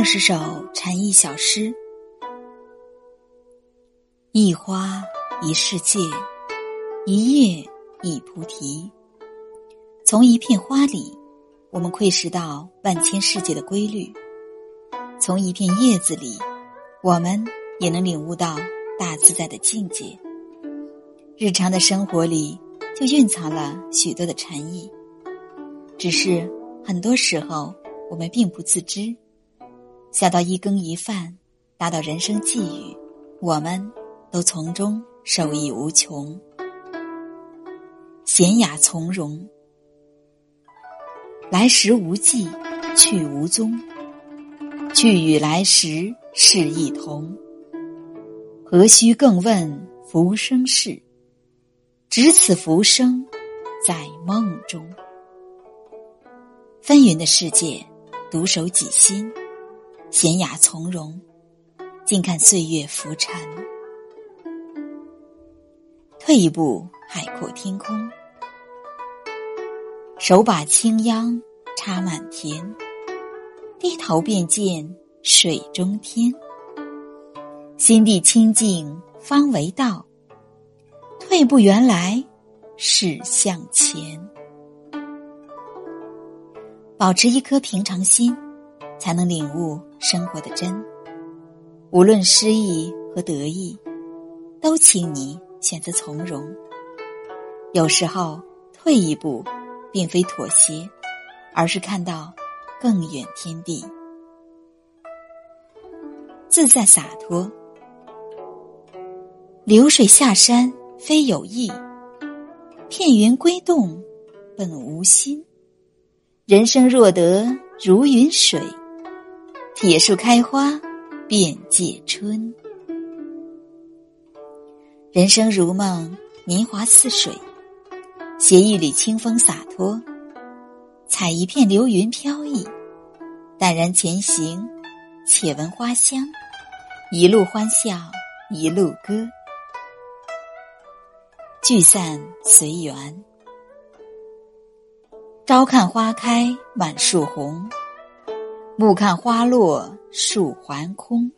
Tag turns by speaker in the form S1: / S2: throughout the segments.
S1: 二十首禅意小诗：一花一世界，一叶一菩提。从一片花里，我们窥视到万千世界的规律；从一片叶子里，我们也能领悟到大自在的境界。日常的生活里，就蕴藏了许多的禅意，只是很多时候我们并不自知。小到一羹一饭，大到人生际遇，我们都从中受益无穷。闲雅从容，来时无迹，去无踪。去与来时是一同，何须更问浮生事？只此浮生，在梦中。纷纭的世界，独守己心。闲雅从容，静看岁月浮沉。退一步，海阔天空。手把青秧插满田，低头便见水中天。心地清净方为道，退步原来是向前。保持一颗平常心。才能领悟生活的真。无论失意和得意，都请你选择从容。有时候退一步，并非妥协，而是看到更远天地。自在洒脱，流水下山非有意，片云归洞本无心。人生若得如云水。铁树开花，便借春。人生如梦，年华似水，斜玉里清风洒脱，采一片流云飘逸，淡然前行，且闻花香，一路欢笑，一路歌。聚散随缘，朝看花开，满树红。暮看花落，树还空。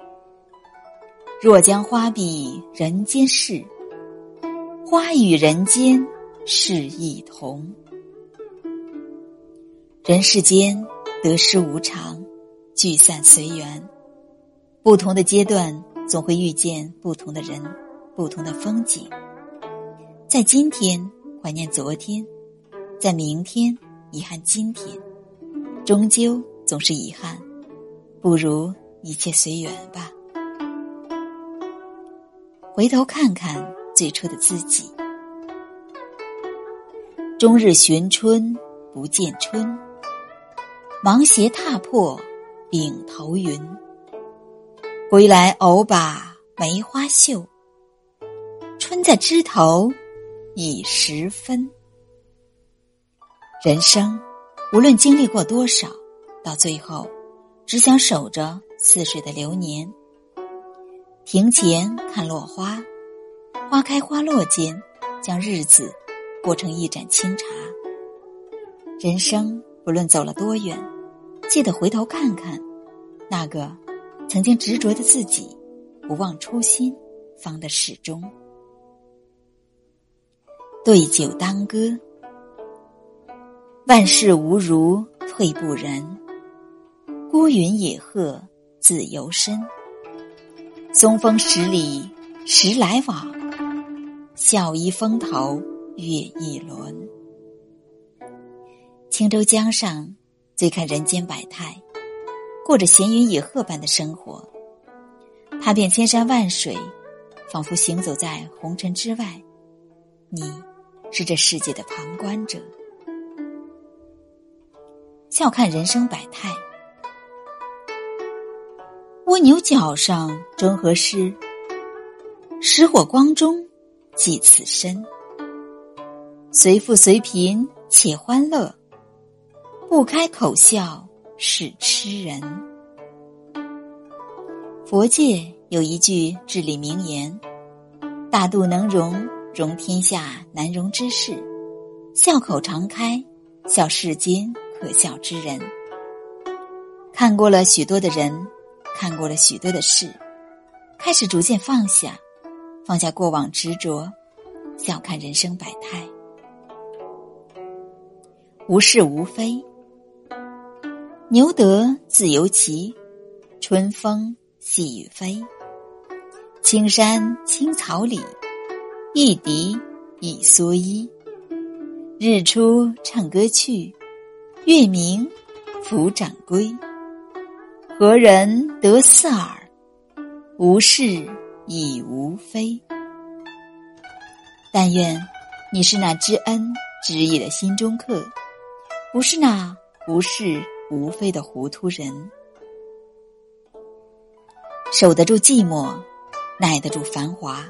S1: 若将花比人间事，花与人间是一同。人世间得失无常，聚散随缘。不同的阶段，总会遇见不同的人，不同的风景。在今天怀念昨天，在明天遗憾今天，终究。总是遗憾，不如一切随缘吧。回头看看最初的自己，终日寻春不见春，芒鞋踏破顶头云。归来偶把梅花嗅，春在枝头已十分。人生无论经历过多少。到最后，只想守着似水的流年。庭前看落花，花开花落间，将日子过成一盏清茶。人生不论走了多远，记得回头看看那个曾经执着的自己，不忘初心，方得始终。对酒当歌，万事无如退步人。孤云野鹤自由身，松风十里时来往，笑倚风头月一轮。青州江上，醉看人间百态，过着闲云野鹤般的生活，踏遍千山万水，仿佛行走在红尘之外。你是这世界的旁观者，笑看人生百态。蜗牛角上终何事？石火光中寄此身。随富随贫且欢乐，不开口笑是痴人。佛界有一句至理名言：大度能容，容天下难容之事；笑口常开，笑世间可笑之人。看过了许多的人，看过了许多的事，开始逐渐放下，放下过往执着，笑看人生百态，无是无非。牛得自由骑，春风细雨飞。青山青草里，一笛一蓑衣。日出唱歌去，月明抚掌归。何人得似尔？无事亦无非。但愿你是那知恩知义的心中客，不是那无事无非的糊涂人。守得住寂寞。耐得住繁华，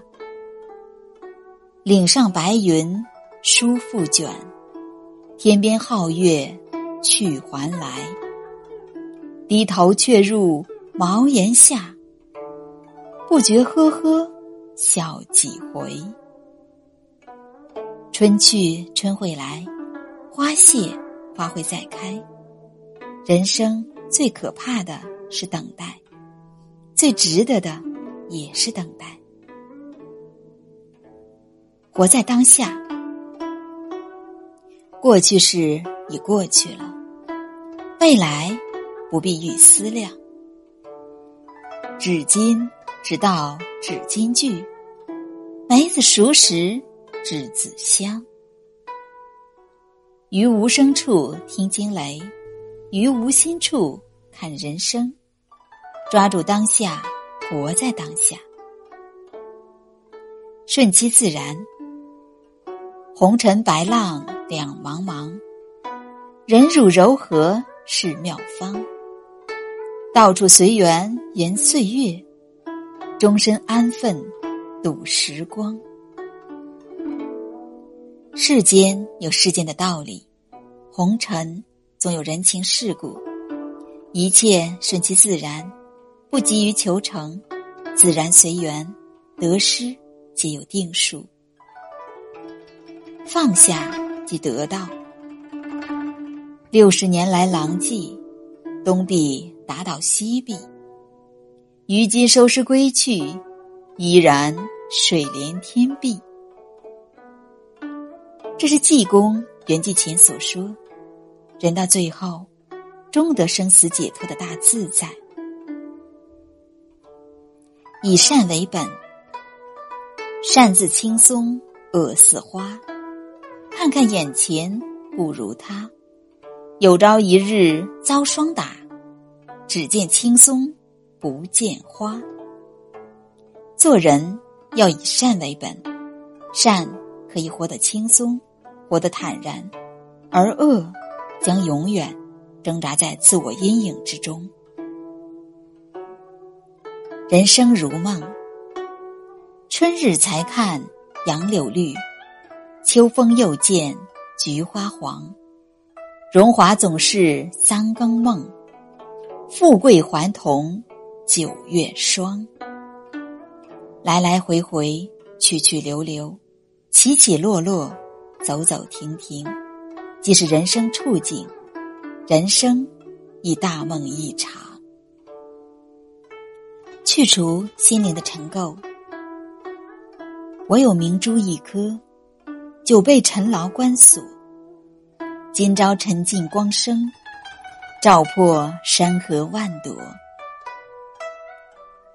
S1: 岭上白云舒复卷，天边皓月去还来。低头却入茅檐下，不觉呵呵笑几回。春去春会来，花谢花会再开。人生最可怕的是等待，最值得的。也是等待，活在当下。过去式已过去了，未来不必预思量。至今直到至今句，梅子熟时栀子香。于无声处听惊雷，于无心处看人生。抓住当下。活在当下，顺其自然。红尘白浪两茫茫，忍辱柔和是妙方。到处随缘言岁月，终身安分度时光。世间有世间的道理，红尘总有人情世故，一切顺其自然。不急于求成，自然随缘，得失皆有定数。放下即得到。六十年来狼藉，东壁打倒西壁，于今收拾归去，依然水连天碧。这是济公圆寂前所说：人到最后，终得生死解脱的大自在。以善为本，善自轻松，恶似花。看看眼前，不如他。有朝一日遭霜打，只见青松，不见花。做人要以善为本，善可以活得轻松，活得坦然，而恶将永远挣扎在自我阴影之中。人生如梦，春日才看杨柳绿，秋风又见菊花黄。荣华总是三更梦，富贵还同九月霜。来来回回，去去留留，起起落落，走走停停，即是人生处境。人生亦大梦一场。去除心灵的尘垢，我有明珠一颗，久被尘劳关锁。今朝沉尽光生，照破山河万朵。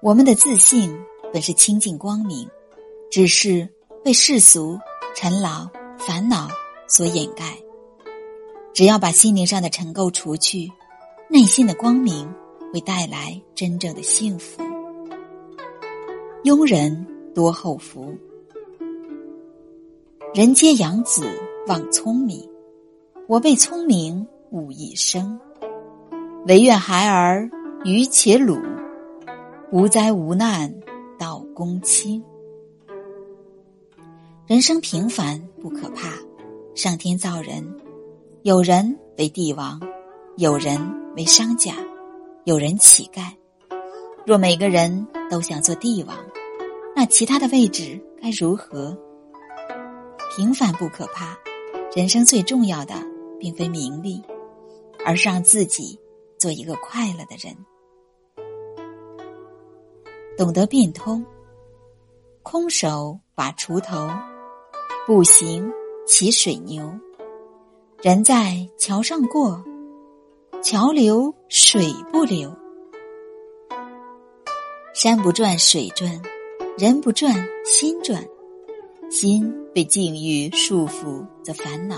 S1: 我们的自信本是清净光明，只是被世俗、尘劳、烦恼所掩盖。只要把心灵上的尘垢除去，内心的光明会带来真正的幸福。庸人多后福，人皆养子望聪明，我被聪明误一生。唯愿孩儿愚且鲁，无灾无难到公卿。人生平凡不可怕，上天造人，有人为帝王，有人为商贾，有人乞丐。若每个人都想做帝王。那其他的位置该如何？平凡不可怕，人生最重要的并非名利，而是让自己做一个快乐的人。懂得变通，空手把锄头，步行骑水牛。人在桥上过，桥流水不流。山不转水转，人不转心转。心被境遇束缚则烦恼，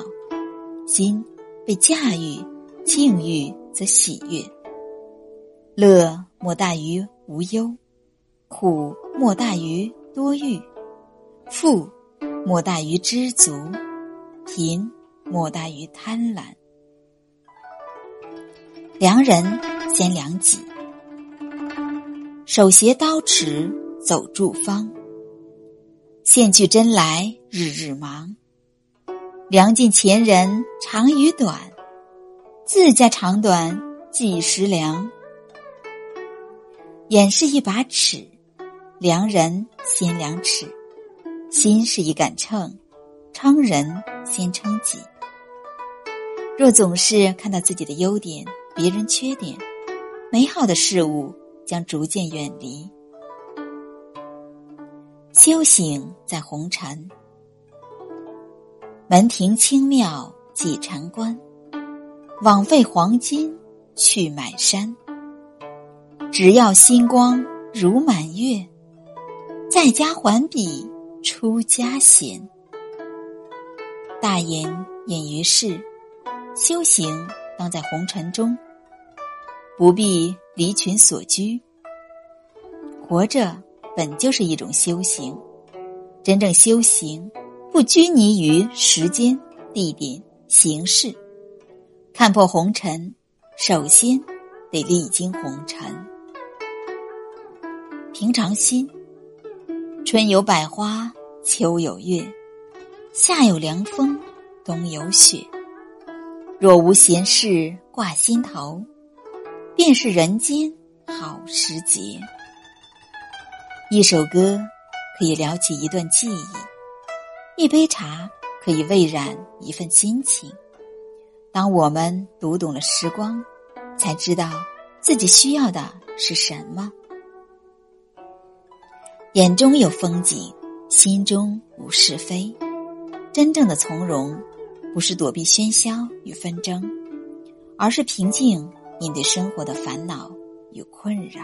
S1: 心被驾驭境遇则喜悦。乐莫大于无忧。苦莫大于多欲，富莫大于知足，贫莫大于贪婪。良人先良己，手携刀持走诸方，线去针来日日忙。量尽前人长与短，自家长短计时量。眼是一把尺。量人先量尺，心是一杆秤，称人先称己。若总是看到自己的优点，别人缺点，美好的事物将逐渐远离。修行在红尘，门庭清妙几禅关，枉费黄金去买山。只要心光如满月。在家还比出家闲。大言隐于世，修行当在红尘中，不必离群所居。活着本就是一种修行，真正修行不拘泥于时间、地点、形式。看破红尘，首先得历经红尘。平常心。春有百花，秋有月，夏有凉风，冬有雪。若无闲事挂心头，便是人间好时节。一首歌可以撩起一段记忆，一杯茶可以味染一份心情。当我们读懂了时光，才知道自己需要的是什么。眼中有风景，心中无是非。真正的从容，不是躲避喧嚣与纷争，而是平静面对生活的烦恼与困扰。